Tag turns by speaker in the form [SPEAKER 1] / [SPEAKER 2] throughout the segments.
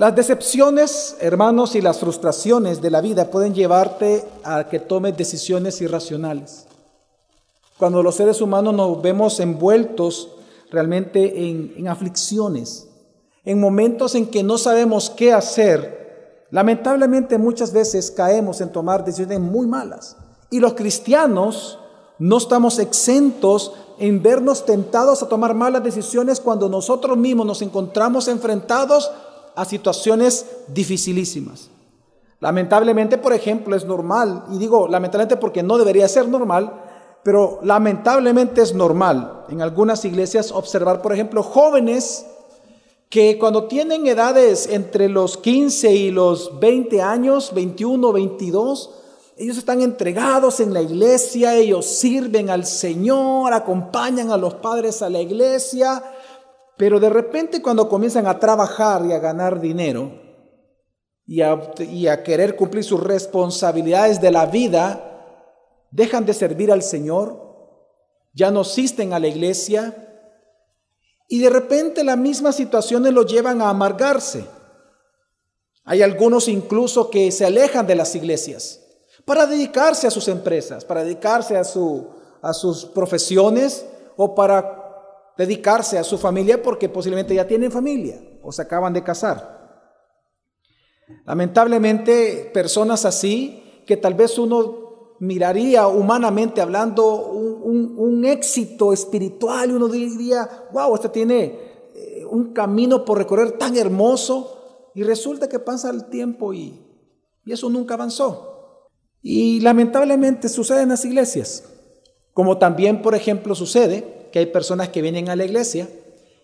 [SPEAKER 1] Las decepciones, hermanos, y las frustraciones de la vida pueden llevarte a que tomes decisiones irracionales. Cuando los seres humanos nos vemos envueltos realmente en, en aflicciones, en momentos en que no sabemos qué hacer, lamentablemente muchas veces caemos en tomar decisiones muy malas. Y los cristianos no estamos exentos en vernos tentados a tomar malas decisiones cuando nosotros mismos nos encontramos enfrentados a situaciones dificilísimas. Lamentablemente, por ejemplo, es normal, y digo lamentablemente porque no debería ser normal, pero lamentablemente es normal en algunas iglesias observar, por ejemplo, jóvenes que cuando tienen edades entre los 15 y los 20 años, 21, 22, ellos están entregados en la iglesia, ellos sirven al Señor, acompañan a los padres a la iglesia, pero de repente cuando comienzan a trabajar y a ganar dinero y a, y a querer cumplir sus responsabilidades de la vida, dejan de servir al Señor, ya no asisten a la iglesia, y de repente las mismas situaciones los llevan a amargarse. Hay algunos incluso que se alejan de las iglesias para dedicarse a sus empresas, para dedicarse a, su, a sus profesiones o para dedicarse a su familia porque posiblemente ya tienen familia o se acaban de casar. Lamentablemente, personas así que tal vez uno miraría humanamente hablando un, éxito espiritual y uno diría, wow, este tiene eh, un camino por recorrer tan hermoso y resulta que pasa el tiempo y, y eso nunca avanzó. Y lamentablemente sucede en las iglesias, como también, por ejemplo, sucede que hay personas que vienen a la iglesia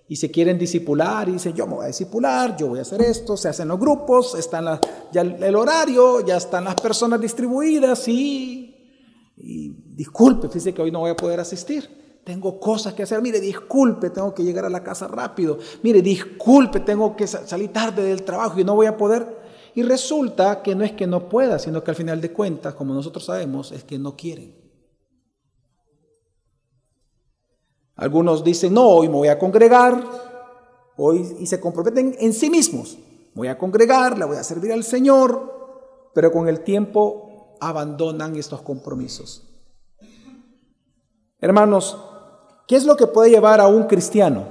[SPEAKER 1] y se quieren disipular y dicen, yo me voy a disipular, yo voy a hacer esto, se hacen los grupos, están ya el horario, ya están las personas distribuidas y, y disculpe, fíjese que hoy no voy a poder asistir. Tengo cosas que hacer. Mire, disculpe, tengo que llegar a la casa rápido. Mire, disculpe, tengo que salir tarde del trabajo y no voy a poder. Y resulta que no es que no pueda, sino que al final de cuentas, como nosotros sabemos, es que no quieren. Algunos dicen, no, hoy me voy a congregar, hoy y se comprometen en sí mismos. Voy a congregar, la voy a servir al Señor, pero con el tiempo abandonan estos compromisos. Hermanos, ¿qué es lo que puede llevar a un cristiano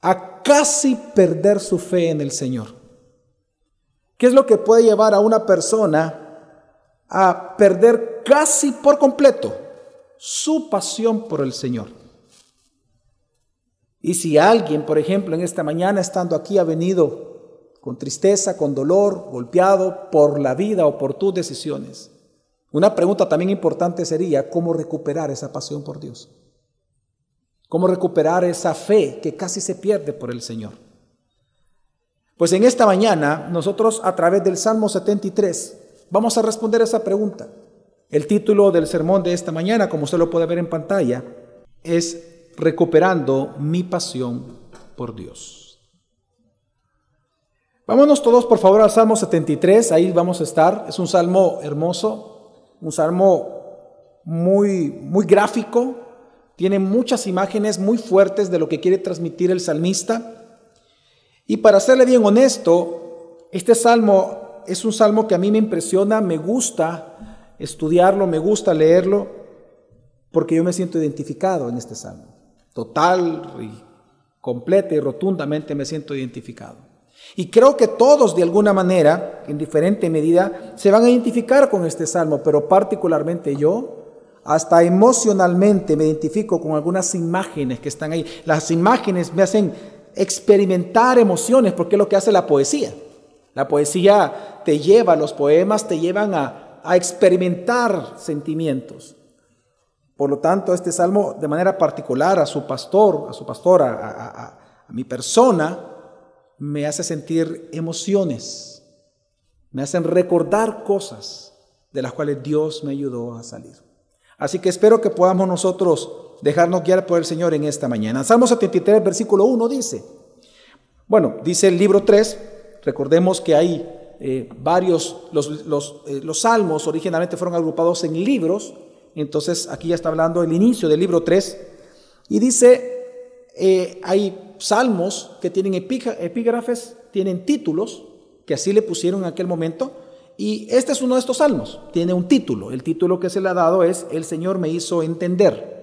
[SPEAKER 1] a casi perder su fe en el Señor? ¿Qué es lo que puede llevar a una persona a perder casi por completo su pasión por el Señor. Y si alguien, por ejemplo, en esta mañana estando aquí ha venido con tristeza, con dolor, golpeado por la vida o por tus decisiones, una pregunta también importante sería cómo recuperar esa pasión por Dios. Cómo recuperar esa fe que casi se pierde por el Señor. Pues en esta mañana nosotros a través del Salmo 73 vamos a responder esa pregunta. El título del sermón de esta mañana, como usted lo puede ver en pantalla, es Recuperando mi pasión por Dios. Vámonos todos por favor al Salmo 73, ahí vamos a estar. Es un salmo hermoso, un salmo muy, muy gráfico, tiene muchas imágenes muy fuertes de lo que quiere transmitir el salmista. Y para serle bien honesto, este salmo es un salmo que a mí me impresiona, me gusta, estudiarlo, me gusta leerlo, porque yo me siento identificado en este salmo. Total y completa y rotundamente me siento identificado. Y creo que todos de alguna manera, en diferente medida, se van a identificar con este salmo, pero particularmente yo, hasta emocionalmente me identifico con algunas imágenes que están ahí. Las imágenes me hacen experimentar emociones, porque es lo que hace la poesía. La poesía te lleva, los poemas te llevan a, a experimentar sentimientos. Por lo tanto, este salmo de manera particular a su pastor, a su pastora, a, mi persona, me hace sentir emociones, me hacen recordar cosas de las cuales Dios me ayudó a salir. Así que espero que podamos nosotros dejarnos guiar por el Señor en esta mañana. Salmo 73, versículo 1 dice, bueno, dice el libro 3, recordemos que hay eh, varios, los, eh, los, salmos originalmente fueron agrupados en libros, entonces aquí ya está hablando el inicio del libro 3, y dice, eh, hay salmos que tienen epígrafes, tienen títulos, que así le pusieron en aquel momento, y este es uno de estos salmos, tiene un título, el título que se le ha dado es El Señor me hizo entender.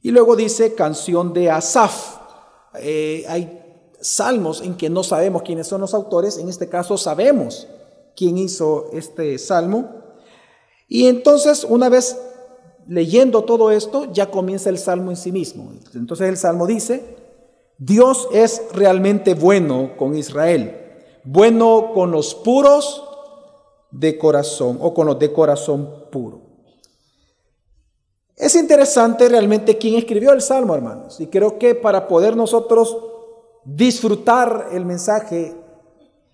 [SPEAKER 1] Y luego dice canción de Asaf. Hay salmos en que no sabemos quiénes son los autores, en este caso sabemos quién hizo este salmo. Y entonces, una vez leyendo todo esto, ya comienza el salmo en sí mismo. Entonces el salmo dice, Dios es realmente bueno con Israel, bueno con los puros de corazón o con los de corazón puro. Es interesante realmente quién escribió el Salmo, hermanos, y creo que para poder nosotros disfrutar el mensaje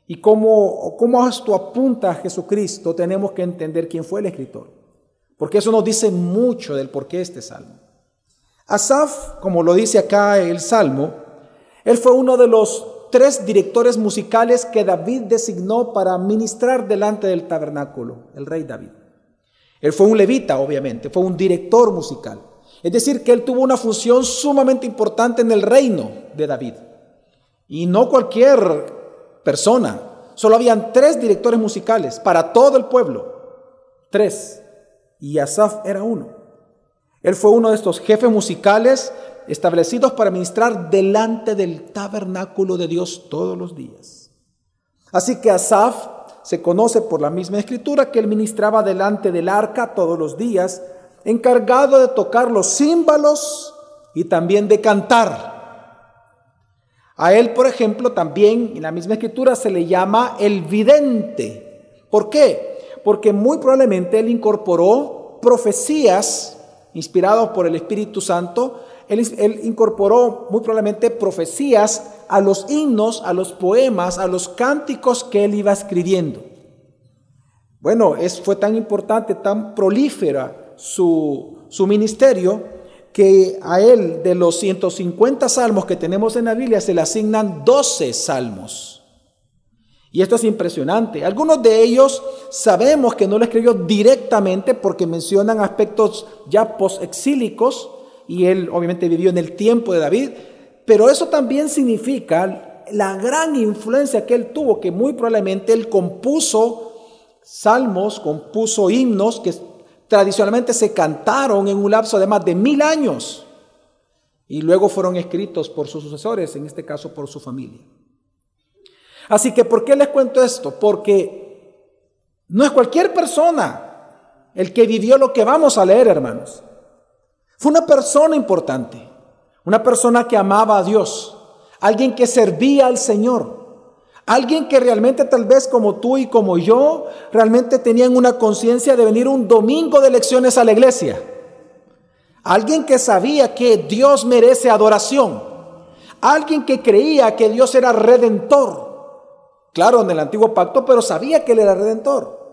[SPEAKER 1] y cómo, cómo esto apunta a Jesucristo, tenemos que entender quién fue el escritor, porque eso nos dice mucho del porqué de este Salmo. Asaf, como lo dice acá el Salmo, él fue uno de los tres directores musicales que David designó para ministrar delante del tabernáculo, el rey David. Él fue un levita, obviamente, fue un director musical. Es decir, que él tuvo una función sumamente importante en el reino de David. Y no cualquier persona. Solo habían tres directores musicales para todo el pueblo. Tres. Y Asaf era uno. Él fue uno de estos jefes musicales establecidos para ministrar delante del tabernáculo de Dios todos los días. Así que Asaf se conoce por la misma escritura que él ministraba delante del arca todos los días, encargado de tocar los címbalos y también de cantar. A él, por ejemplo, también en la misma escritura se le llama el vidente. ¿Por qué? Porque muy probablemente él incorporó profecías inspiradas por el Espíritu Santo él, incorporó muy probablemente profecías a los himnos, a los poemas, a los cánticos que él iba escribiendo. Bueno, es, fue tan importante, tan prolífera su, su ministerio, que a él de los 150 salmos que tenemos en la Biblia se le asignan 12 salmos. Y esto es impresionante. Algunos de ellos sabemos que no lo escribió directamente porque mencionan aspectos ya post-exílicos, y él obviamente vivió en el tiempo de David, pero eso también significa la gran influencia que él tuvo, que muy probablemente él compuso salmos, compuso himnos que tradicionalmente se cantaron en un lapso de más de mil años y luego fueron escritos por sus sucesores, en este caso por su familia. Así que, ¿por qué les cuento esto? Porque no es cualquier persona el que vivió lo que vamos a leer, hermanos. Fue una persona importante, una persona que amaba a Dios, alguien que servía al Señor, alguien que realmente tal vez como tú y como yo, realmente tenían una conciencia de venir un domingo de lecciones a la iglesia. Alguien que sabía que Dios merece adoración. Alguien que creía que Dios era redentor. Claro, en el antiguo pacto, pero sabía que Él era redentor.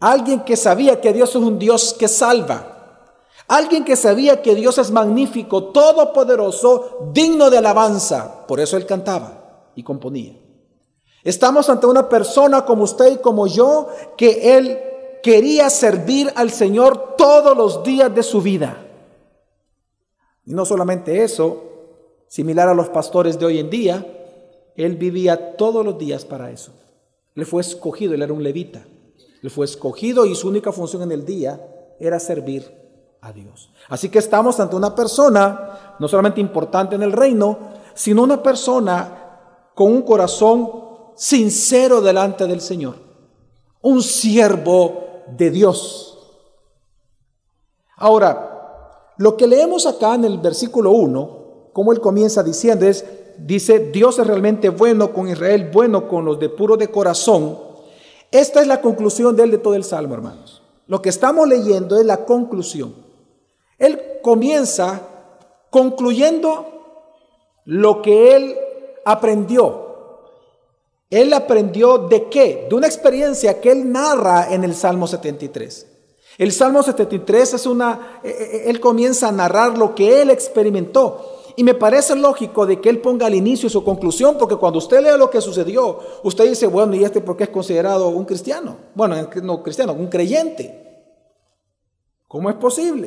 [SPEAKER 1] Alguien que sabía que Dios es un Dios que salva. Alguien que sabía que Dios es magnífico, todopoderoso, digno de alabanza. Por eso él cantaba y componía. Estamos ante una persona como usted y como yo que él quería servir al Señor todos los días de su vida. Y no solamente eso, similar a los pastores de hoy en día, él vivía todos los días para eso. Le fue escogido, él era un levita. Le fue escogido y su única función en el día era servir Dios. Así que estamos ante una persona no solamente importante en el reino, sino una persona con un corazón sincero delante del Señor, un siervo de Dios. Ahora, lo que leemos acá en el versículo 1, como él comienza diciendo, es, dice, Dios es realmente bueno con Israel, bueno con los de puro de corazón. Esta es la conclusión de él de todo el Salmo, hermanos. Lo que estamos leyendo es la conclusión. Él comienza concluyendo lo que él aprendió. Él aprendió de qué? De una experiencia que él narra en el Salmo 73. El Salmo 73 es una, eh, eh, él comienza a narrar lo que él experimentó. Y me parece lógico de que él ponga al inicio su conclusión, porque cuando usted lee lo que sucedió, usted dice, bueno, ¿y este por qué es considerado un cristiano? Bueno, no cristiano, un creyente. ¿Cómo es posible?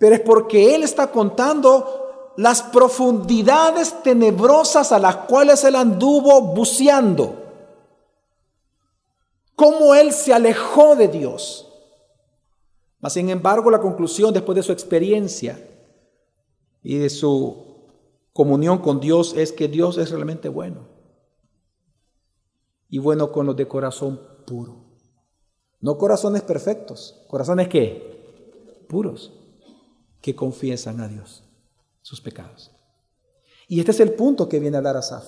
[SPEAKER 1] pero es porque Él está contando las profundidades tenebrosas a las cuales él anduvo buceando. Cómo él se alejó de Dios. Mas sin embargo, la conclusión después de su experiencia y de su comunión con Dios es que Dios es realmente bueno. Y bueno con los de corazón puro. No corazones perfectos, corazones que puros, que confiesan a Dios sus pecados. Y este es el punto que viene a dar Asaf.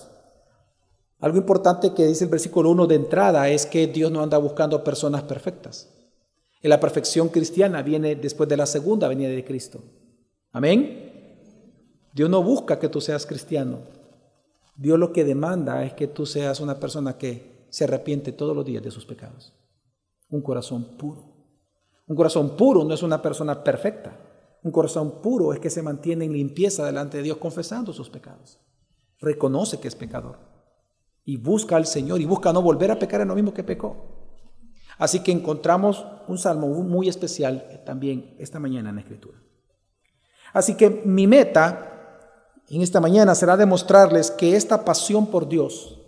[SPEAKER 1] Algo importante que dice el versículo 1 de entrada es que Dios no anda buscando personas perfectas. Y la perfección cristiana viene después de la segunda venida de Cristo. Amén. Dios no busca que tú seas cristiano. Dios lo que demanda es que tú seas una persona que se arrepiente todos los días de sus pecados. Un corazón puro. Un corazón puro no es una persona perfecta. Un corazón puro es que se mantiene en limpieza delante de Dios confesando sus pecados. Reconoce que es pecador y busca al Señor y busca no volver a pecar en lo mismo que pecó. Así que encontramos un salmo muy especial también esta mañana en la Escritura. Así que mi meta en esta mañana será demostrarles que esta pasión por Dios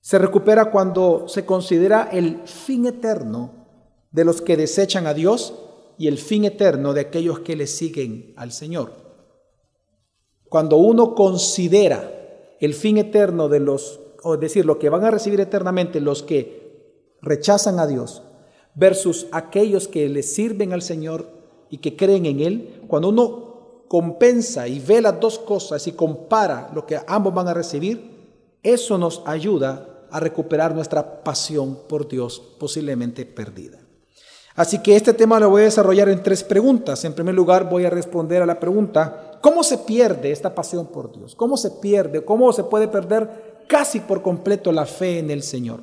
[SPEAKER 1] se recupera cuando se considera el fin eterno de los que desechan a Dios y el fin eterno de aquellos que le siguen al Señor. Cuando uno considera el fin eterno de los, o decir, lo que van a recibir eternamente los que rechazan a Dios, versus aquellos que le sirven al Señor y que creen en Él, cuando uno compensa y ve las dos cosas y compara lo que ambos van a recibir, eso nos ayuda a recuperar nuestra pasión por Dios posiblemente perdida. Así que este tema lo voy a desarrollar en tres preguntas. En primer lugar, voy a responder a la pregunta, ¿cómo se pierde esta pasión por Dios? ¿Cómo se pierde? ¿Cómo se puede perder casi por completo la fe en el Señor?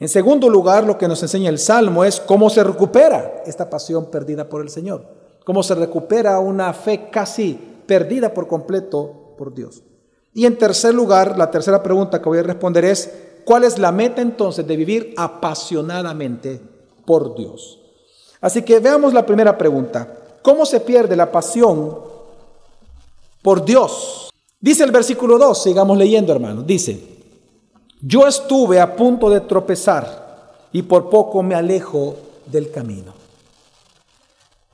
[SPEAKER 1] En segundo lugar, lo que nos enseña el Salmo es cómo se recupera esta pasión perdida por el Señor. Cómo se recupera una fe casi perdida por completo por Dios. Y en tercer lugar, la tercera pregunta que voy a responder es, ¿cuál es la meta entonces de vivir apasionadamente por Dios? Así que veamos la primera pregunta. ¿Cómo se pierde la pasión por Dios? Dice el versículo 2, sigamos leyendo hermanos. Dice, yo estuve a punto de tropezar y por poco me alejo del camino.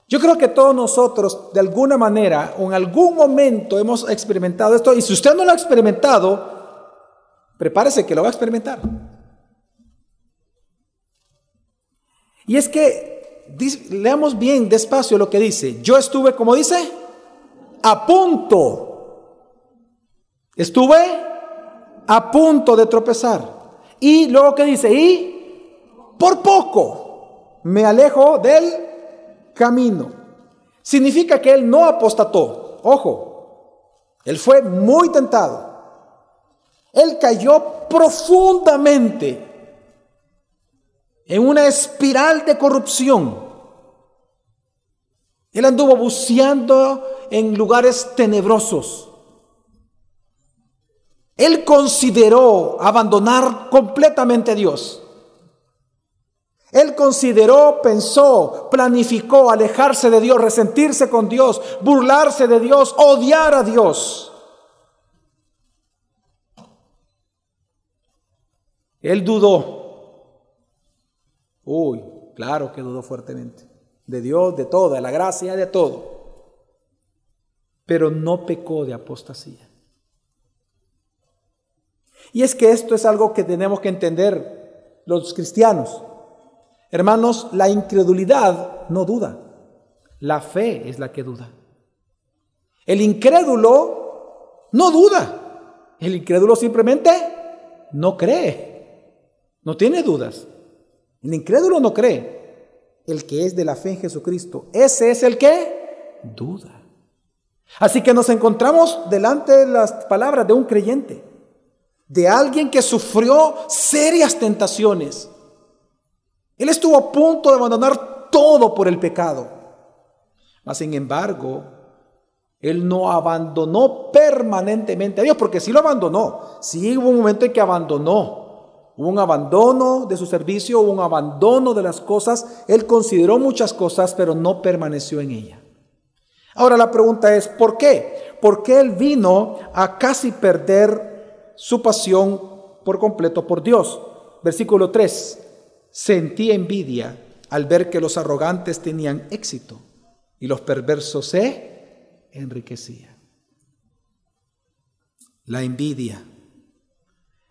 [SPEAKER 1] Yo creo que todos nosotros, de alguna manera o en algún momento, hemos experimentado esto. Y si usted no lo ha experimentado, prepárese que lo va a experimentar. Y es que leamos bien despacio lo que dice. Yo estuve, como dice, a punto. Estuve a punto de tropezar. Y luego que dice, y por poco me alejo del camino. Significa que él no apostató. Ojo, él fue muy tentado. Él cayó profundamente en una espiral de corrupción. Él anduvo buceando en lugares tenebrosos. Él consideró abandonar completamente a Dios. Él consideró, pensó, planificó alejarse de Dios, resentirse con Dios, burlarse de Dios, odiar a Dios. Él dudó Uy, claro que dudó fuertemente. De Dios, de todo, de la gracia, de todo. Pero no pecó de apostasía. Y es que esto es algo que tenemos que entender los cristianos. Hermanos, la incredulidad no duda. La fe es la que duda. El incrédulo no duda. El incrédulo simplemente no cree. No tiene dudas. El incrédulo no cree. El que es de la fe en Jesucristo, ese es el que duda. Así que nos encontramos delante de las palabras de un creyente, de alguien que sufrió serias tentaciones. Él estuvo a punto de abandonar todo por el pecado. Mas sin embargo, él no abandonó permanentemente a Dios, porque sí lo abandonó. Sí hubo un momento en que abandonó Hubo un abandono de su servicio, hubo un abandono de las cosas. Él consideró muchas cosas, pero no permaneció en ella. Ahora la pregunta es, ¿por qué? ¿Por qué él vino a casi perder su pasión por completo por Dios? Versículo 3. Sentí envidia al ver que los arrogantes tenían éxito y los perversos se enriquecían. La envidia,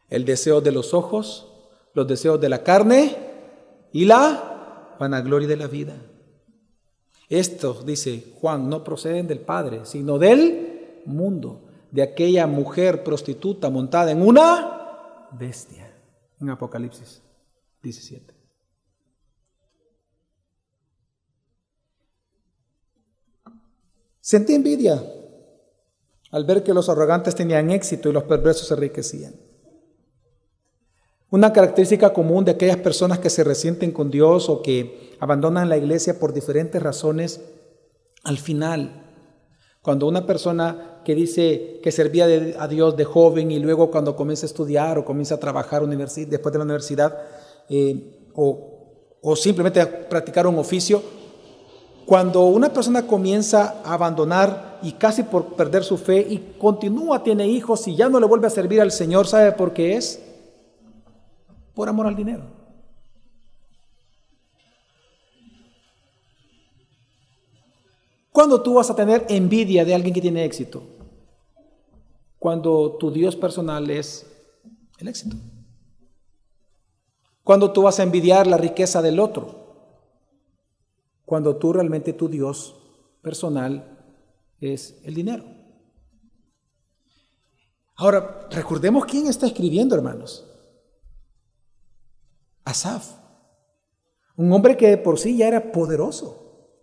[SPEAKER 1] el deseo de los ojos, los deseos de la carne y la vanagloria de la vida. Estos, dice Juan, no proceden del Padre, sino del mundo, de aquella mujer prostituta montada en una bestia. En Apocalipsis 17. Sentí envidia al ver que los arrogantes tenían éxito y los perversos se enriquecían. Una característica común de aquellas personas que se resienten con Dios o que abandonan la iglesia por diferentes razones, al final, cuando una persona que dice que servía a Dios de joven y luego cuando comienza a estudiar o comienza a trabajar después de la universidad eh, o, o simplemente a practicar un oficio, cuando una persona comienza a abandonar y casi por perder su fe y continúa, tiene hijos y ya no le vuelve a servir al Señor, ¿sabe por qué es? Por amor al dinero. ¿Cuándo tú vas a tener envidia de alguien que tiene éxito? Cuando tu Dios personal es el éxito. Cuando tú vas a envidiar la riqueza del otro. Cuando tú realmente tu Dios personal es el dinero. Ahora, recordemos quién está escribiendo, hermanos. Asaf, un hombre que por sí ya era poderoso.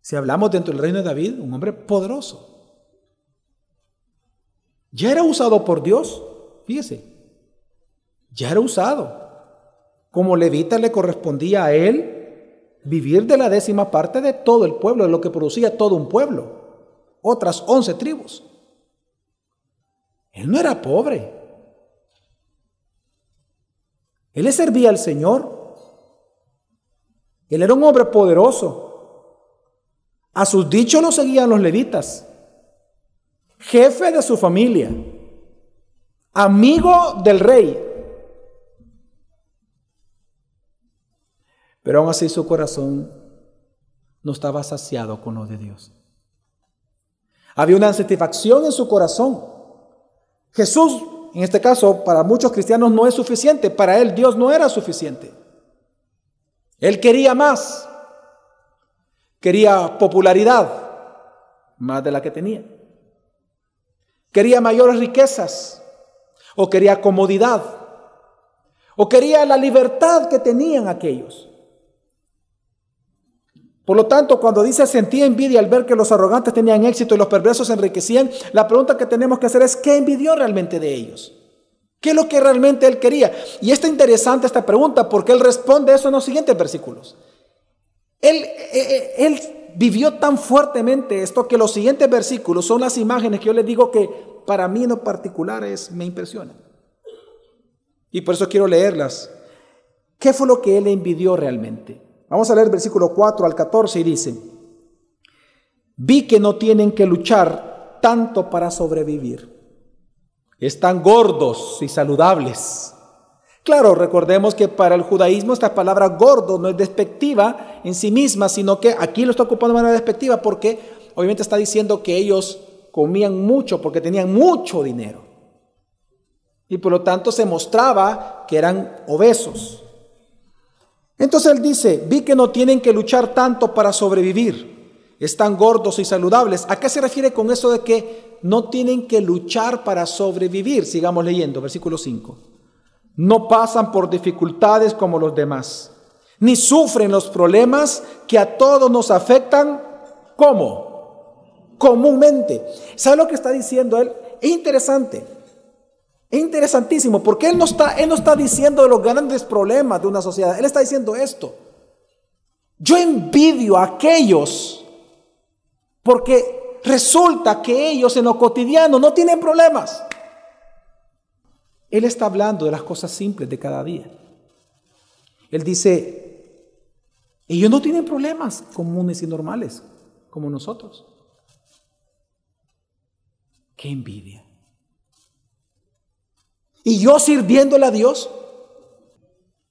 [SPEAKER 1] Si hablamos dentro del reino de David, un hombre poderoso. Ya era usado por Dios, fíjese, ya era usado. Como levita le correspondía a él vivir de la décima parte de todo el pueblo, de lo que producía todo un pueblo, otras once tribus. Él no era pobre. Él le servía al Señor. Él era un hombre poderoso. A sus dichos lo seguían los levitas. Jefe de su familia. Amigo del rey. Pero aún así su corazón no estaba saciado con lo de Dios. Había una satisfacción en su corazón. Jesús en este caso, para muchos cristianos no es suficiente. Para él Dios no era suficiente. Él quería más. Quería popularidad, más de la que tenía. Quería mayores riquezas. O quería comodidad. O quería la libertad que tenían aquellos. Por lo tanto, cuando dice sentía envidia al ver que los arrogantes tenían éxito y los perversos se enriquecían, la pregunta que tenemos que hacer es, ¿qué envidió realmente de ellos? ¿Qué es lo que realmente él quería? Y está interesante esta pregunta porque él responde eso en los siguientes versículos. Él, eh, eh, vivió tan fuertemente esto que los siguientes versículos son las imágenes que yo les digo que para mí en lo particular es, me impresionan. Y por eso quiero leerlas. ¿Qué fue lo que él envidió realmente? Vamos a leer versículo 4 al 14 y dice, vi que no tienen que luchar tanto para sobrevivir. Están gordos y saludables. Claro, recordemos que para el judaísmo esta palabra gordo no es despectiva en sí misma, sino que aquí lo está ocupando de manera despectiva porque obviamente está diciendo que ellos comían mucho porque tenían mucho dinero. Y por lo tanto se mostraba que eran obesos. Entonces él dice, vi que no tienen que luchar tanto para sobrevivir, están gordos y saludables. ¿A qué se refiere con eso de que no tienen que luchar para sobrevivir? Sigamos leyendo, versículo 5. No pasan por dificultades como los demás, ni sufren los problemas que a todos nos afectan. ¿Cómo? Comúnmente. ¿Sabe lo que está diciendo él? Es interesante. Es interesantísimo porque él no, está, él no está diciendo los grandes problemas de una sociedad, él está diciendo esto. Yo envidio a aquellos porque resulta que ellos en lo cotidiano no tienen problemas. Él está hablando de las cosas simples de cada día. Él dice, ellos no tienen problemas comunes y normales como nosotros. Qué envidia. Y yo sirviéndole a Dios.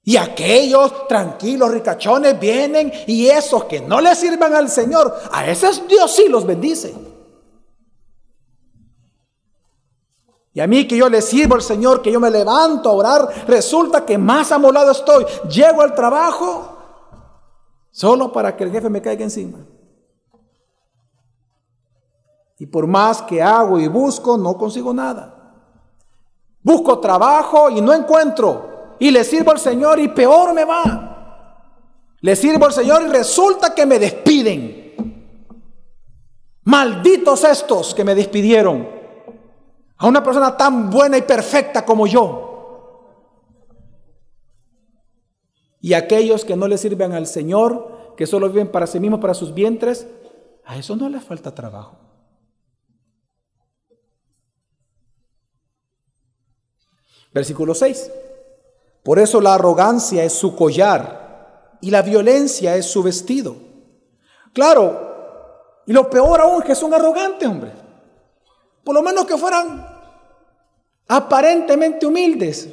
[SPEAKER 1] Y aquellos tranquilos, ricachones vienen y esos que no le sirvan al Señor, a esos Dios sí los bendice. Y a mí que yo le sirvo al Señor, que yo me levanto a orar, resulta que más amolado estoy. Llego al trabajo solo para que el jefe me caiga encima. Y por más que hago y busco, no consigo nada. Busco trabajo y no encuentro. Y le sirvo al Señor y peor me va. Le sirvo al Señor y resulta que me despiden. Malditos estos que me despidieron. A una persona tan buena y perfecta como yo. Y aquellos que no le sirven al Señor, que solo viven para sí mismos, para sus vientres, a eso no les falta trabajo. Versículo 6. Por eso la arrogancia es su collar y la violencia es su vestido. Claro, y lo peor aún es que son arrogantes, hombre. Por lo menos que fueran aparentemente humildes.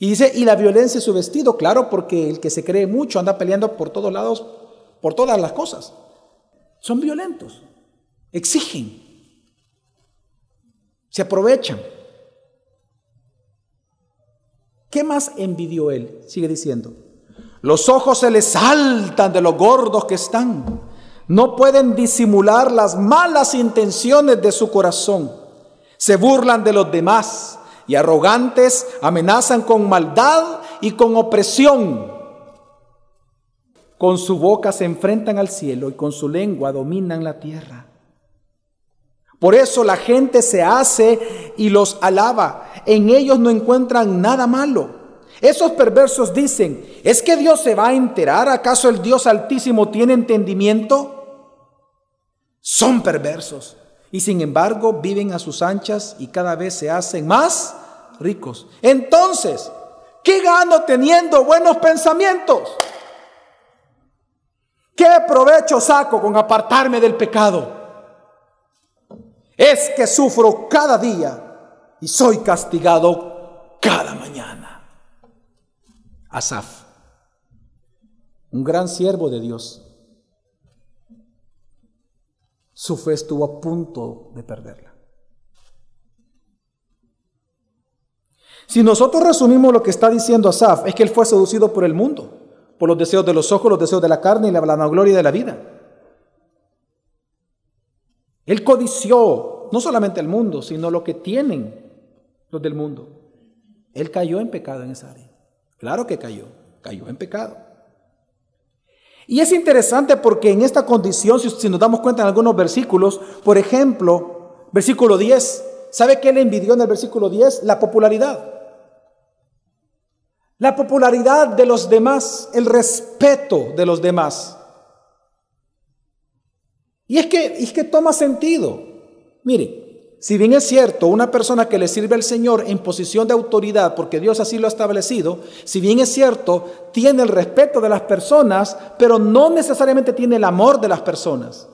[SPEAKER 1] Y dice, y la violencia es su vestido, claro, porque el que se cree mucho anda peleando por todos lados, por todas las cosas. Son violentos, exigen, se aprovechan. ¿Qué más envidió él? Sigue diciendo. Los ojos se le saltan de los gordos que están. No pueden disimular las malas intenciones de su corazón. Se burlan de los demás y arrogantes amenazan con maldad y con opresión. Con su boca se enfrentan al cielo y con su lengua dominan la tierra. Por eso la gente se hace y los alaba. En ellos no encuentran nada malo. Esos perversos dicen, ¿es que Dios se va a enterar? ¿Acaso el Dios altísimo tiene entendimiento? Son perversos y sin embargo viven a sus anchas y cada vez se hacen más ricos. Entonces, ¿qué gano teniendo buenos pensamientos? ¿Qué provecho saco con apartarme del pecado? es que sufro cada día y soy castigado cada mañana. Asaf, un gran siervo de Dios, su fe estuvo a punto de perderla. Si nosotros resumimos lo que está diciendo Asaf, es que él fue seducido por el mundo, por los deseos de los ojos, los deseos de la carne y la vanagloria de la vida. Él codició no solamente el mundo, sino lo que tienen los del mundo. Él cayó en pecado en esa área. Claro que cayó, cayó en pecado. Y es interesante porque en esta condición, si, nos damos cuenta en algunos versículos, por ejemplo, versículo 10, ¿sabe qué le envidió en el versículo 10? La popularidad. La popularidad de los demás, el respeto de los demás. Y es que, es que toma sentido. Mire, si bien es cierto, una persona que le sirve al Señor en posición de autoridad, porque Dios así lo ha establecido, si bien es cierto, tiene el respeto de las personas, pero no necesariamente tiene el amor de las personas.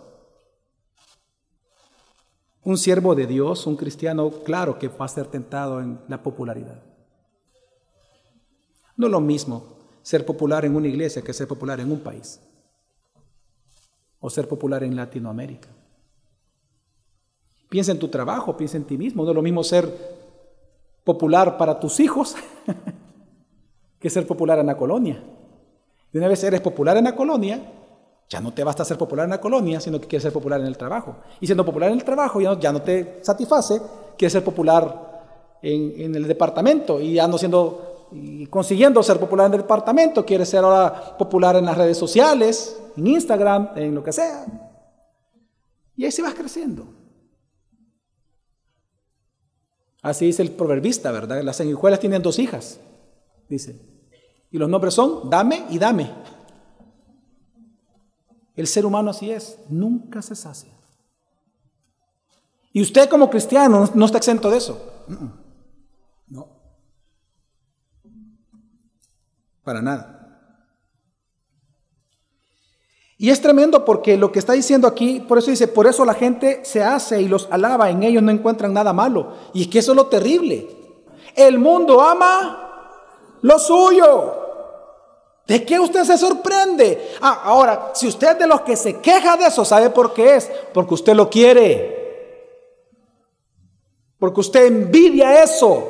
[SPEAKER 1] Un siervo de Dios, un cristiano, claro que va a ser tentado en la popularidad. No es lo mismo ser popular en una iglesia que ser popular en un país o ser popular en Latinoamérica. Piensa en tu trabajo, piensa en ti mismo. No es lo mismo ser popular para tus hijos que ser popular en la colonia. Y una vez eres popular en la colonia, ya no te basta ser popular en la colonia, sino que quieres ser popular en el trabajo. Y siendo popular en el trabajo ya no, ya no te satisface, quieres ser popular en, en, el departamento y ya no siendo y consiguiendo ser popular en el departamento, quieres ser ahora popular en las redes sociales, en Instagram, en lo que sea. Y ahí se va creciendo. Así dice el proverbista, ¿verdad? Las sanguijuelas tienen dos hijas, dice. Y los nombres son dame y dame. El ser humano así es, nunca se sacia. Y usted como cristiano no está exento de eso. No. Para nada. Y es tremendo porque lo que está diciendo aquí, por eso dice, por eso la gente se hace y los alaba, en ellos no encuentran nada malo. Y es que eso es lo terrible. El mundo ama lo suyo. ¿De qué usted se sorprende? Ah, ahora, si usted de los que se queja de eso, ¿sabe por qué es? Porque usted lo quiere. Porque usted envidia eso.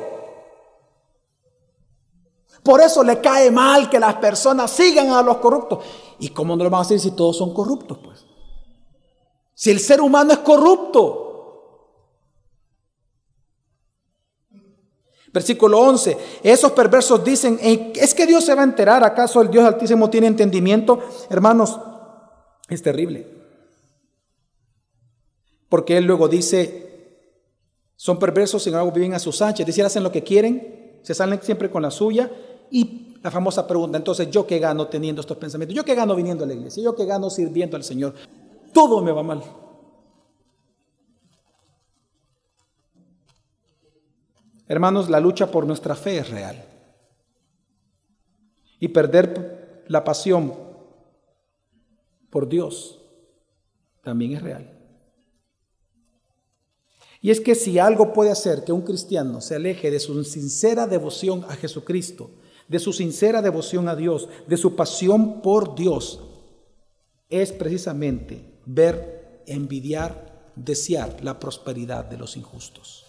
[SPEAKER 1] Por eso le cae mal que las personas sigan a los corruptos. ¿Y cómo no lo van a hacer si todos son corruptos? Pues. Si el ser humano es corrupto. Versículo 11. Esos perversos dicen, ¿es que Dios se va a enterar? ¿Acaso el Dios Altísimo tiene entendimiento? Hermanos, es terrible. Porque Él luego dice, son perversos, sin embargo viven a sus anchas. Dice, hacen lo que quieren, se salen siempre con la suya. Y la famosa pregunta, entonces, ¿yo qué gano teniendo estos pensamientos? ¿Yo qué gano viniendo a la iglesia? ¿Yo qué gano sirviendo al Señor? Todo me va mal. Hermanos, la lucha por nuestra fe es real. Y perder la pasión por Dios también es real. Y es que si algo puede hacer que un cristiano se aleje de su sincera devoción a Jesucristo, de su sincera devoción a Dios, de su pasión por Dios, es precisamente ver, envidiar, desear la prosperidad de los injustos.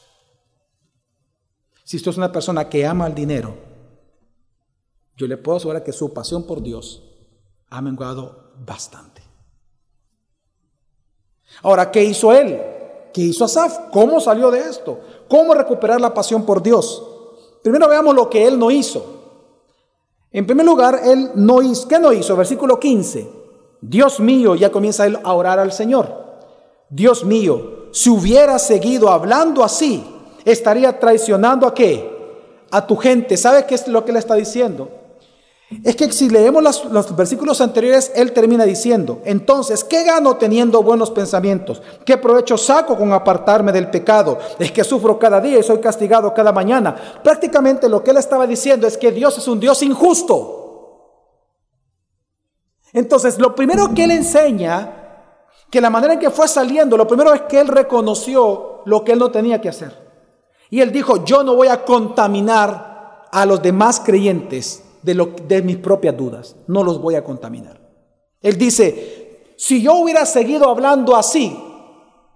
[SPEAKER 1] Si usted es una persona que ama el dinero, yo le puedo asegurar que su pasión por Dios ha menguado bastante. Ahora, ¿qué hizo él? ¿Qué hizo Asaf? ¿Cómo salió de esto? ¿Cómo recuperar la pasión por Dios? Primero veamos lo que él no hizo. En primer lugar, él no hizo, ¿qué no hizo? Versículo 15. Dios mío, ya comienza él a orar al Señor. Dios mío, si hubiera seguido hablando así, estaría traicionando a qué? A tu gente. ¿Sabe qué es lo que le está diciendo? Es que si leemos los, versículos anteriores, él termina diciendo, entonces, ¿qué gano teniendo buenos pensamientos? ¿Qué provecho saco con apartarme del pecado? Es que sufro cada día y soy castigado cada mañana. Prácticamente lo que él estaba diciendo es que Dios es un Dios injusto. Entonces, lo primero que él enseña, que la manera en que fue saliendo, lo primero es que él reconoció lo que él no tenía que hacer. Y él dijo, yo no voy a contaminar a los demás creyentes de, mis propias dudas, no los voy a contaminar. Él dice, si yo hubiera seguido hablando así,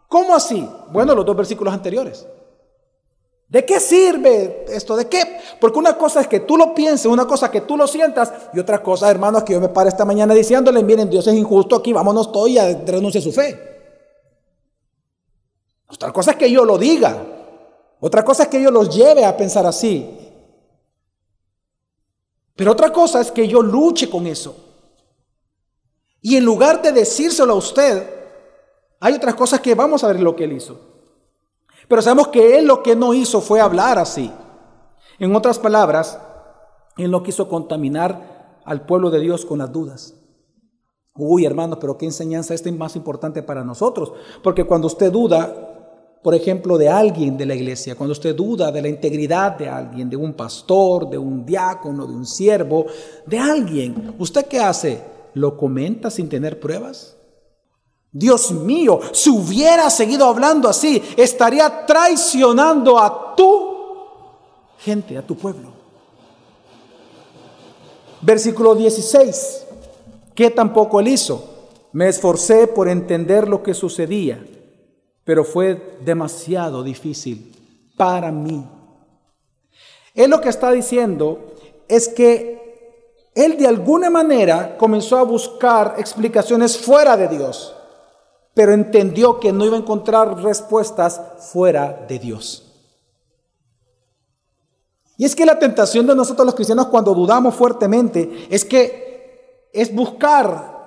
[SPEAKER 1] ¿cómo así? Bueno, los dos versículos anteriores. ¿De qué sirve esto? ¿De qué? Porque una cosa es que tú lo pienses, una cosa que tú lo sientas, y otra cosa, hermanos, que yo me pare esta mañana diciéndole, miren, Dios es injusto aquí, vámonos todos y renuncie a su fe. Otra cosa es que yo lo diga, otra cosa es que yo los lleve a pensar así. Pero otra cosa es que yo luche con eso. Y en lugar de decírselo a usted, hay otras cosas que vamos a ver lo que él hizo. Pero sabemos que él lo que no hizo fue hablar así. En otras palabras, él no quiso contaminar al pueblo de Dios con las dudas. Uy, hermanos, pero qué enseñanza esta es más importante para nosotros. Porque cuando usted duda, por ejemplo, de alguien de la iglesia, cuando usted duda de la integridad de alguien, de un pastor, de un diácono, de un siervo, de alguien, ¿usted qué hace? ¿Lo comenta sin tener pruebas? Dios mío, si hubiera seguido hablando así, estaría traicionando a tu gente, a tu pueblo. Versículo 16, ¿qué tampoco él hizo? Me esforcé por entender lo que sucedía pero fue demasiado difícil para mí. Él lo que está diciendo es que él de alguna manera comenzó a buscar explicaciones fuera de Dios, pero entendió que no iba a encontrar respuestas fuera de Dios. Y es que la tentación de nosotros los cristianos cuando dudamos fuertemente es que es buscar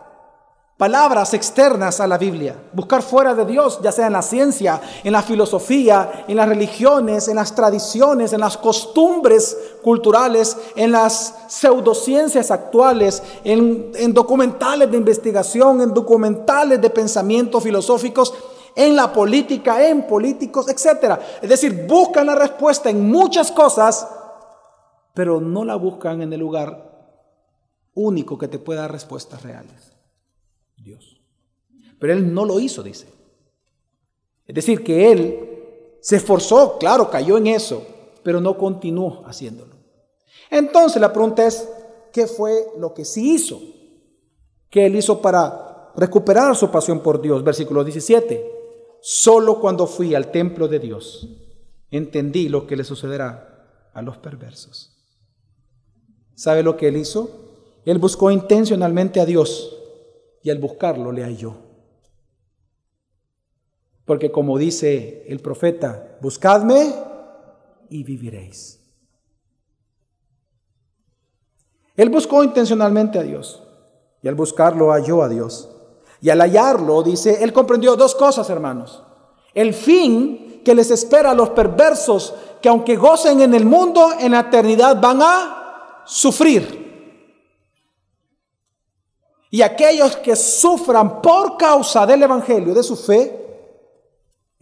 [SPEAKER 1] palabras externas a la Biblia, buscar fuera de Dios, ya sea en la ciencia, en la filosofía, en las religiones, en las tradiciones, en las costumbres culturales, en las pseudociencias actuales, en, documentales de investigación, en documentales de pensamiento filosóficos, en la política, en políticos, etc. Es decir, buscan la respuesta en muchas cosas, pero no la buscan en el lugar único que te pueda dar respuestas reales. Pero él no lo hizo, dice. Es decir, que él se esforzó, claro, cayó en eso, pero no continuó haciéndolo. Entonces la pregunta es, ¿qué fue lo que sí hizo? ¿Qué él hizo para recuperar su pasión por Dios? Versículo 17. Solo cuando fui al templo de Dios entendí lo que le sucederá a los perversos. ¿Sabe lo que él hizo? Él buscó intencionalmente a Dios y al buscarlo le halló. Porque como dice el profeta, buscadme y viviréis. Él buscó intencionalmente a Dios y al buscarlo halló a Dios. Y al hallarlo, dice, él comprendió dos cosas, hermanos. El fin que les espera a los perversos, que aunque gocen en el mundo, en la eternidad van a sufrir. Y aquellos que sufran por causa del Evangelio, de su fe,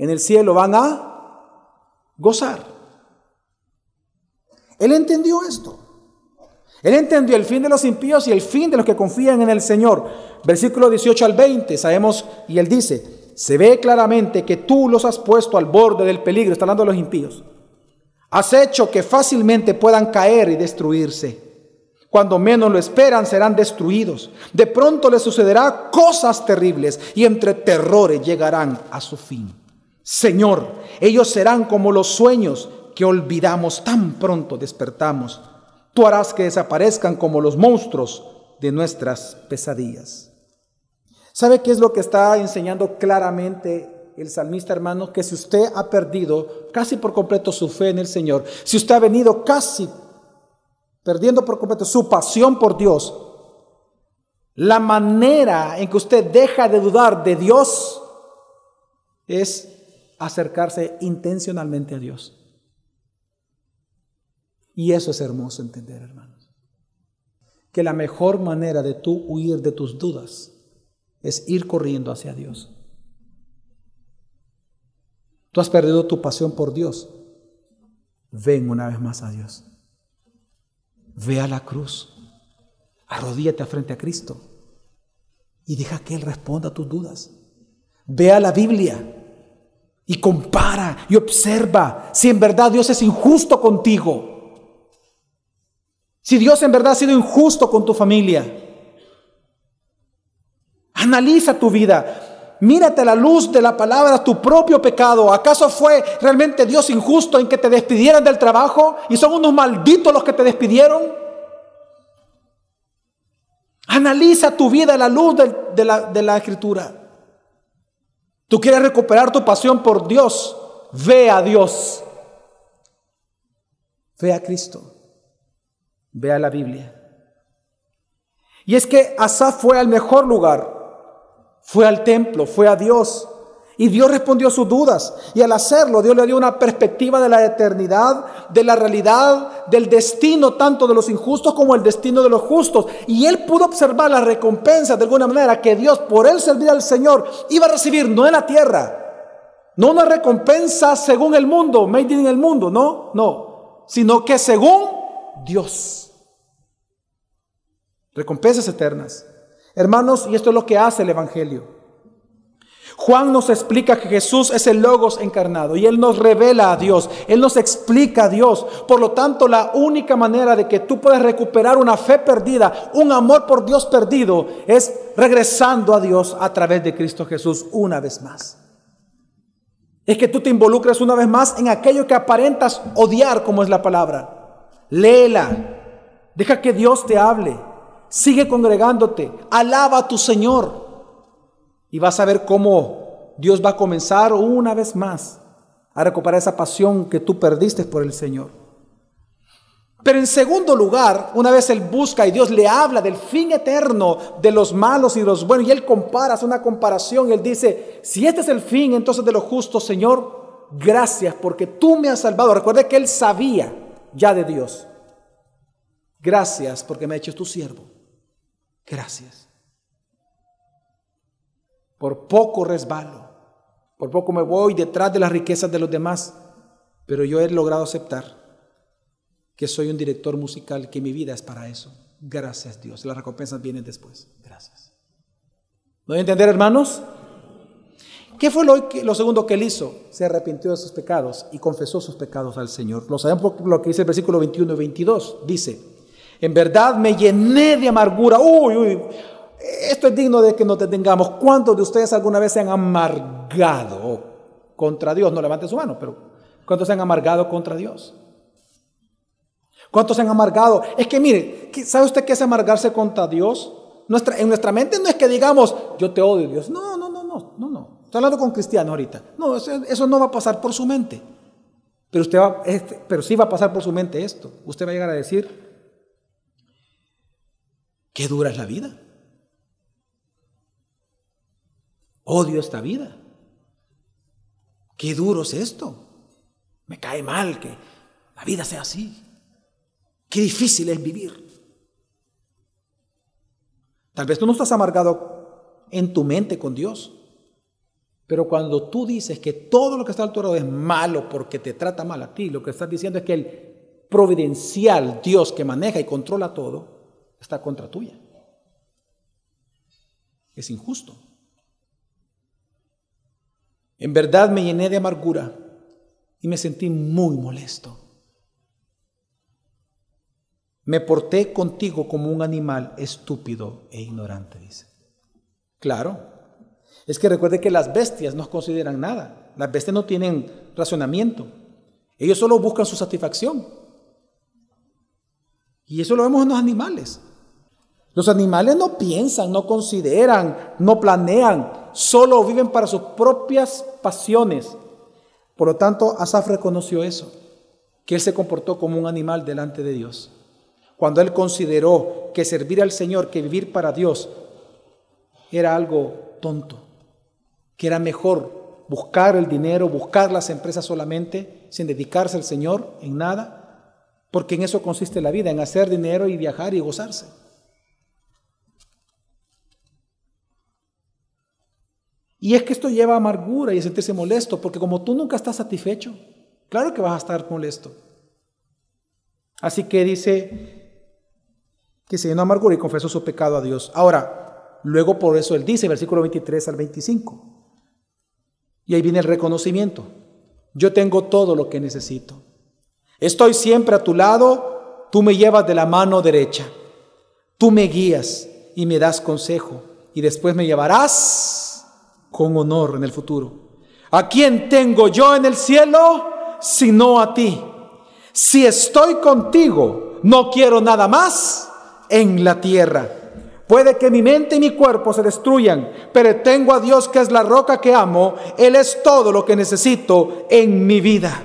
[SPEAKER 1] en el cielo van a gozar. Él entendió esto. Él entendió el fin de los impíos y el fin de los que confían en el Señor. Versículo 18 al 20, sabemos, y él dice, se ve claramente que tú los has puesto al borde del peligro, está hablando de los impíos. Has hecho que fácilmente puedan caer y destruirse. Cuando menos lo esperan serán destruidos. De pronto les sucederá cosas terribles y entre terrores llegarán a su fin. Señor, ellos serán como los sueños que olvidamos tan pronto despertamos. Tú harás que desaparezcan como los monstruos de nuestras pesadillas. ¿Sabe qué es lo que está enseñando claramente el salmista, hermano? Que si usted ha perdido casi por completo su fe en el Señor, si usted ha venido casi perdiendo por completo su pasión por Dios, la manera en que usted deja de dudar de Dios es acercarse intencionalmente a Dios. Y eso es hermoso entender, hermanos. Que la mejor manera de tú huir de tus dudas es ir corriendo hacia Dios. Tú has perdido tu pasión por Dios. Ven una vez más a Dios. Ve a la cruz. Arrodíate frente a Cristo. Y deja que Él responda a tus dudas. Ve a la Biblia y compara y observa si en verdad Dios es injusto contigo. Si Dios en verdad ha sido injusto con tu familia, analiza tu vida. Mírate a la luz de la palabra tu propio pecado. ¿Acaso fue realmente Dios injusto en que te despidieran del trabajo y son unos malditos los que te despidieron? Analiza tu vida a la luz de, la, de la escritura. Tú quieres recuperar tu pasión por Dios. Ve a Dios. Ve a Cristo. Vea la Biblia. Y es que Asaf fue al mejor lugar, fue al templo, fue a Dios. Y Dios respondió a sus dudas. Y al hacerlo, Dios le dio una perspectiva de la eternidad, de la realidad, del destino tanto de los injustos como el destino de los justos. Y él pudo observar la recompensa de alguna manera que Dios, por él servir al Señor, iba a recibir, no en la tierra, no una recompensa según el mundo, made in el mundo, no, no, sino que según Dios recompensas eternas. Hermanos, y esto es lo que hace el Evangelio. Juan nos explica que Jesús es el Logos encarnado y Él nos revela a Dios, Él nos explica a Dios. Por lo tanto, la única manera de que tú puedas recuperar una fe perdida, un amor por Dios perdido, es regresando a Dios a través de Cristo Jesús una vez más. Es que tú te involucres una vez más en aquello que aparentas odiar, como es la palabra. Léela, deja que Dios te hable. Sigue congregándote, alaba a tu Señor y vas a ver cómo Dios va a comenzar una vez más a recuperar esa pasión que tú perdiste por el Señor. Pero en segundo lugar, una vez Él busca y Dios le habla del fin eterno de los malos y los buenos, y Él compara, hace una comparación, Él dice, si este es el fin entonces de los justos, Señor, gracias porque tú me has salvado. Recuerde que Él sabía ya de Dios. Gracias porque me ha hecho tu siervo. Gracias. Por poco resbalo, por poco me voy detrás de las riquezas de los demás, pero yo he logrado aceptar que soy un director musical, que mi vida es para eso. Gracias Dios. Las recompensas vienen después. Gracias. ¿No hay entender, hermanos? ¿Qué fue lo, lo, segundo que él hizo? Se arrepintió de sus pecados y confesó sus pecados al Señor. Lo sabemos lo que dice el versículo 21 y 22. Dice, en verdad me llené de amargura. Uy, uy, esto es digno de que nos detengamos. ¿Cuántos de ustedes alguna vez se han amargado contra Dios? No levante su mano, pero ¿cuántos se han amargado contra Dios? ¿Cuántos se han amargado? Es que mire, ¿sabe usted qué es amargarse contra Dios? En nuestra mente no es que digamos, yo te odio Dios. No, no, no, no, no, no. Estoy hablando con cristianos ahorita. No, eso, no va a pasar por su mente. Pero, usted va, pero sí va a pasar por su mente esto. Usted va a llegar a decir, qué dura es la vida. Odio esta vida. Qué duro es esto. Me cae mal que la vida sea así. Qué difícil es vivir. Tal vez tú no estás amargado en tu mente con Dios. Pero cuando tú dices que todo lo que está al tu lado es malo porque te trata mal a ti, lo que estás diciendo es que el providencial Dios que maneja y controla todo está contra tuya. Es injusto. En verdad me llené de amargura y me sentí muy molesto. Me porté contigo como un animal estúpido e ignorante, dice. Claro, es que recuerde que las bestias no consideran nada. Las bestias no tienen razonamiento. Ellos solo buscan su satisfacción. Y eso lo vemos en los animales. Los animales no piensan, no consideran, no planean, solo viven para sus propias pasiones. Por lo tanto, Asaf reconoció eso, que él se comportó como un animal delante de Dios. Cuando él consideró que servir al Señor, que vivir para Dios, era algo tonto que era mejor buscar el dinero, buscar las empresas solamente, sin dedicarse al Señor en nada, porque en eso consiste la vida, en hacer dinero y viajar y gozarse. Y es que esto lleva a amargura y a sentirse molesto, porque como tú nunca estás satisfecho, claro que vas a estar molesto. Así que dice que se llenó amargura y confesó su pecado a Dios. Ahora, luego por eso él dice, versículo 23 al 25, y ahí viene el reconocimiento. Yo tengo todo lo que necesito. Estoy siempre a tu lado, tú me llevas de la mano derecha. Tú me guías y me das consejo y después me llevarás con honor en el futuro. ¿A quién tengo yo en el cielo sino a ti? Si estoy contigo, no quiero nada más en la tierra. Puede que mi mente y mi cuerpo se destruyan, pero tengo a Dios que es la roca que amo. Él es todo lo que necesito en mi vida.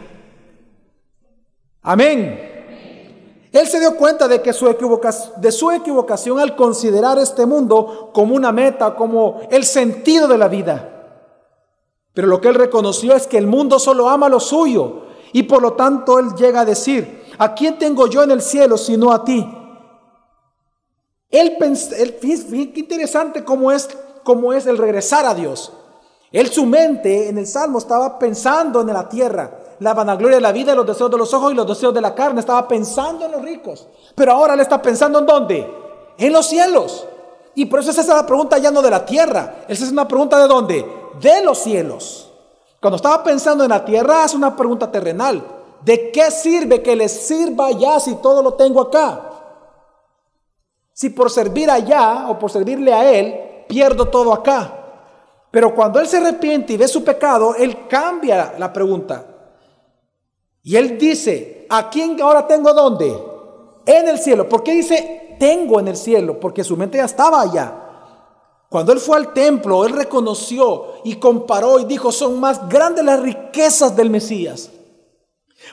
[SPEAKER 1] Amén. Él se dio cuenta de que su equivocación, al considerar este mundo como una meta, como el sentido de la vida. Pero lo que él reconoció es que el mundo solo ama lo suyo y por lo tanto él llega a decir, ¿a quién tengo yo en el cielo sino a ti? Él, él qué interesante cómo es, cómo es el regresar a Dios. Él su mente en el Salmo estaba pensando en la tierra, la vanagloria de la vida, los deseos de los ojos y los deseos de la carne. Estaba pensando en los ricos. Pero ahora él está pensando en dónde? En los cielos. Y por eso esa es la pregunta ya no de la tierra. Esa es una pregunta de dónde? De los cielos. Cuando estaba pensando en la tierra, es una pregunta terrenal. ¿De qué sirve que le sirva ya si todo lo tengo acá? si por servir allá o por servirle a Él, pierdo todo acá. Pero cuando Él se arrepiente y ve su pecado, Él cambia la pregunta. Y Él dice, ¿a quién ahora tengo dónde? En el cielo. ¿Por qué dice tengo en el cielo? Porque su mente ya estaba allá. Cuando Él fue al templo, Él reconoció y comparó y dijo, son más grandes las riquezas del Mesías.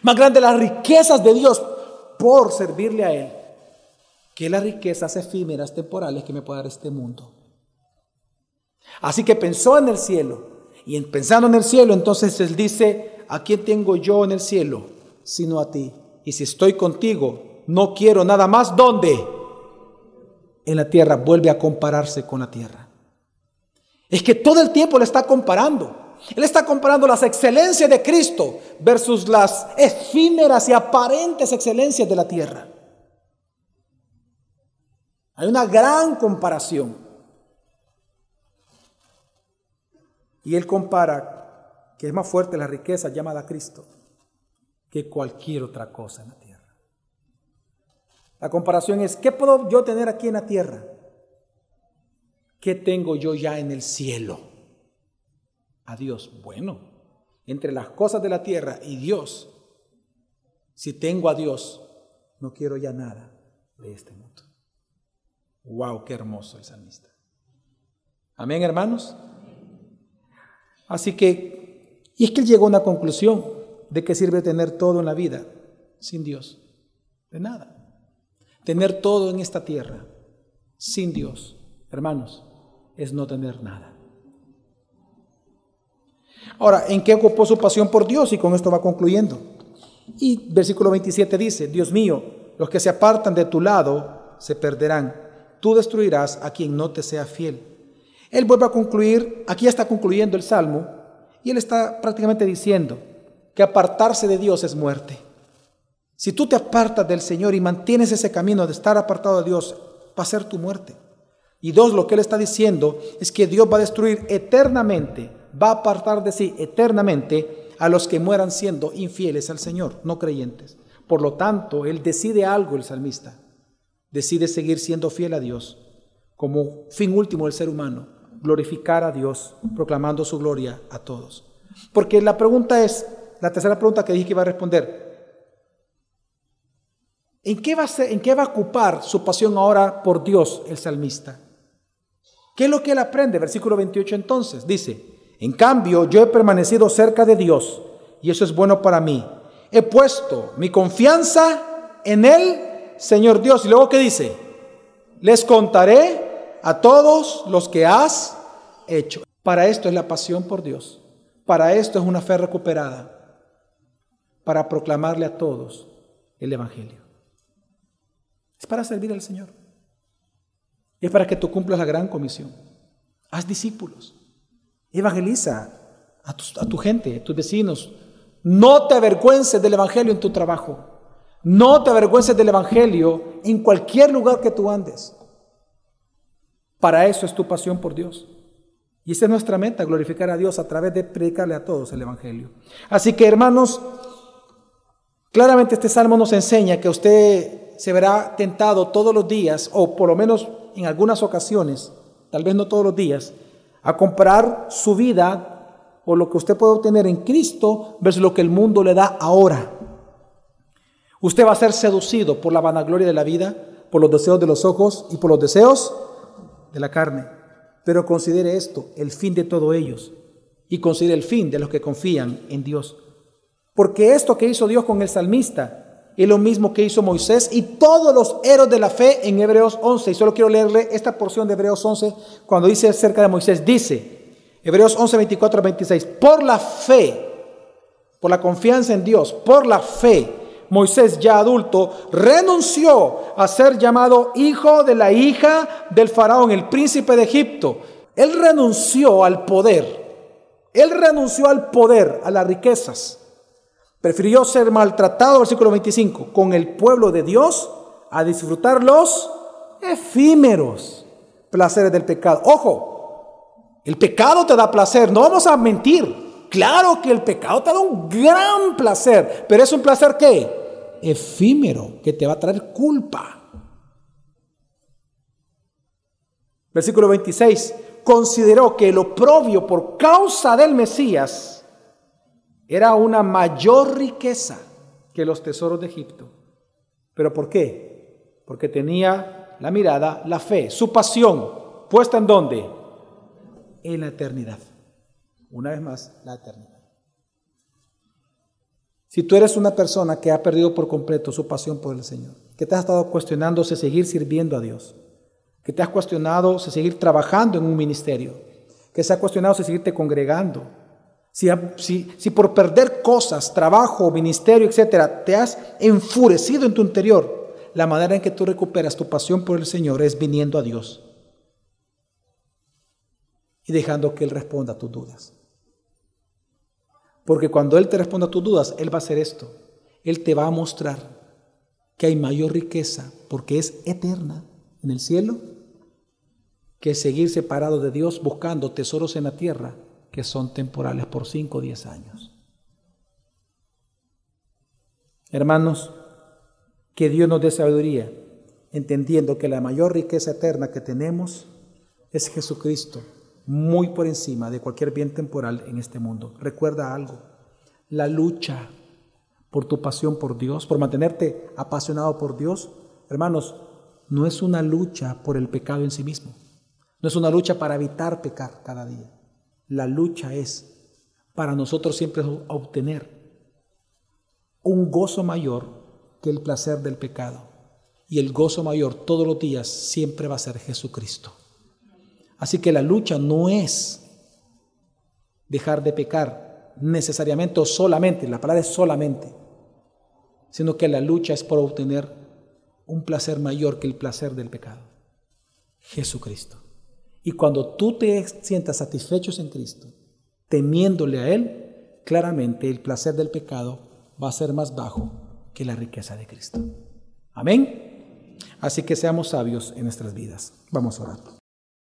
[SPEAKER 1] Más grandes las riquezas de Dios por servirle a Él que las riquezas efímeras temporales que me puede dar este mundo. Así que pensó en el cielo. Y pensando en el cielo, entonces él dice, ¿a quién tengo yo en el cielo? Sino a ti. Y si estoy contigo, no quiero nada más. ¿Dónde? En la tierra. Vuelve a compararse con la tierra. Es que todo el tiempo le está comparando. Él está comparando las excelencias de Cristo versus las efímeras y aparentes excelencias de la tierra. Hay una gran comparación. Y él compara que es más fuerte la riqueza llamada Cristo que cualquier otra cosa en la tierra. La comparación es, ¿qué puedo yo tener aquí en la tierra? ¿Qué tengo yo ya en el cielo? A Dios. Bueno, entre las cosas de la tierra y Dios, si tengo a Dios, no quiero ya nada de este mundo. Wow, qué hermoso el salmista. Amén, hermanos. Así que, y es que él llegó a una conclusión. ¿De qué sirve tener todo en la vida sin Dios? De nada. Tener todo en esta tierra sin Dios, hermanos, es no tener nada. Ahora, ¿en qué ocupó su pasión por Dios? Y con esto va concluyendo. Y versículo 27 dice, Dios mío, los que se apartan de tu lado se perderán. Tú destruirás a quien no te sea fiel. Él vuelve a concluir, aquí está concluyendo el Salmo, y él está prácticamente diciendo, que apartarse de Dios es muerte. Si tú te apartas del Señor y mantienes ese camino de estar apartado de Dios, va a ser tu muerte. Y dos, lo que Él está diciendo es que Dios va a destruir eternamente, va a apartar de sí eternamente a los que mueran siendo infieles al Señor, no creyentes. Por lo tanto, Él decide algo, el salmista. Decide seguir siendo fiel a Dios como fin último del ser humano, glorificar a Dios, proclamando su gloria a todos. Porque la pregunta es, la tercera pregunta que dije que iba a responder. ¿En qué, va a ¿En qué va a ocupar su pasión ahora por Dios el salmista? ¿Qué es lo que él aprende? Versículo 28 entonces dice, en cambio yo he permanecido cerca de Dios y eso es bueno para mí. He puesto mi confianza en Él, Señor Dios. Y luego ¿qué dice? Les contaré a todos los que has hecho. Para esto es la pasión por Dios. Para esto es una fe recuperada para proclamarle a todos el Evangelio. Es para servir al Señor. Es para que tú cumplas la gran comisión. Haz discípulos. Evangeliza a tu, a tu gente, a tus vecinos. No te avergüences del Evangelio en tu trabajo. No te avergüences del Evangelio en cualquier lugar que tú andes. Para eso es tu pasión por Dios. Y esa es nuestra meta, glorificar a Dios a través de predicarle a todos el Evangelio. Así que hermanos, Claramente este salmo nos enseña que usted se verá tentado todos los días, o por lo menos en algunas ocasiones, tal vez no todos los días, a comparar su vida o lo que usted puede obtener en Cristo versus lo que el mundo le da ahora. Usted va a ser seducido por la vanagloria de la vida, por los deseos de los ojos y por los deseos de la carne. Pero considere esto, el fin de todos ellos, y considere el fin de los que confían en Dios. Porque esto que hizo Dios con el salmista es lo mismo que hizo Moisés y todos los héroes de la fe en Hebreos 11. Y solo quiero leerle esta porción de Hebreos 11 cuando dice acerca de Moisés. Dice, Hebreos 11, 24 a 26, por la fe, por la confianza en Dios, por la fe, Moisés ya adulto renunció a ser llamado hijo de la hija del faraón, el príncipe de Egipto. Él renunció al poder. Él renunció al poder, a las riquezas Prefirió ser maltratado, versículo 25, con el pueblo de Dios a disfrutar los efímeros placeres del pecado. Ojo, el pecado te da placer, no vamos a mentir. Claro que el pecado te da un gran placer, pero es un placer que efímero, que te va a traer culpa. Versículo 26, consideró que el oprobio por causa del Mesías era una mayor riqueza que los tesoros de Egipto. ¿Pero por qué? Porque tenía la mirada, la fe, su pasión puesta en dónde? En la eternidad. Una vez más, la eternidad. Si tú eres una persona que ha perdido por completo su pasión por el Señor, que te has estado cuestionando si seguir sirviendo a Dios, que te has cuestionado si seguir trabajando en un ministerio, que se ha cuestionado si seguirte congregando, si, por perder cosas, trabajo, ministerio, etcétera, te has enfurecido en tu interior, la manera en que tú recuperas tu pasión por el Señor es viniendo a Dios y dejando que Él responda a tus dudas. Porque cuando Él te responda a tus dudas, Él va a hacer esto. Él te va a mostrar que hay mayor riqueza, porque es eterna en el cielo, que seguir separado de Dios buscando tesoros en la tierra que son temporales por 5 o 10 años. Hermanos, que Dios nos dé sabiduría, entendiendo que la mayor riqueza eterna que tenemos es Jesucristo, muy por encima de cualquier bien temporal en este mundo. Recuerda algo, la lucha por tu pasión por Dios, por mantenerte apasionado por Dios, hermanos, no es una lucha por el pecado en sí mismo, no es una lucha para evitar pecar cada día. La lucha es para nosotros siempre obtener un gozo mayor que el placer del pecado. Y el gozo mayor todos los días siempre va a ser Jesucristo. Así que la lucha no es dejar de pecar necesariamente o solamente, la palabra es solamente, sino que la lucha es por obtener un placer mayor que el placer del pecado. Jesucristo. Y cuando tú te sientas satisfechos en Cristo, temiéndole a Él, claramente el placer del pecado va a ser más bajo que la riqueza de Cristo. Amén. Así que seamos sabios en nuestras vidas. Vamos a orar.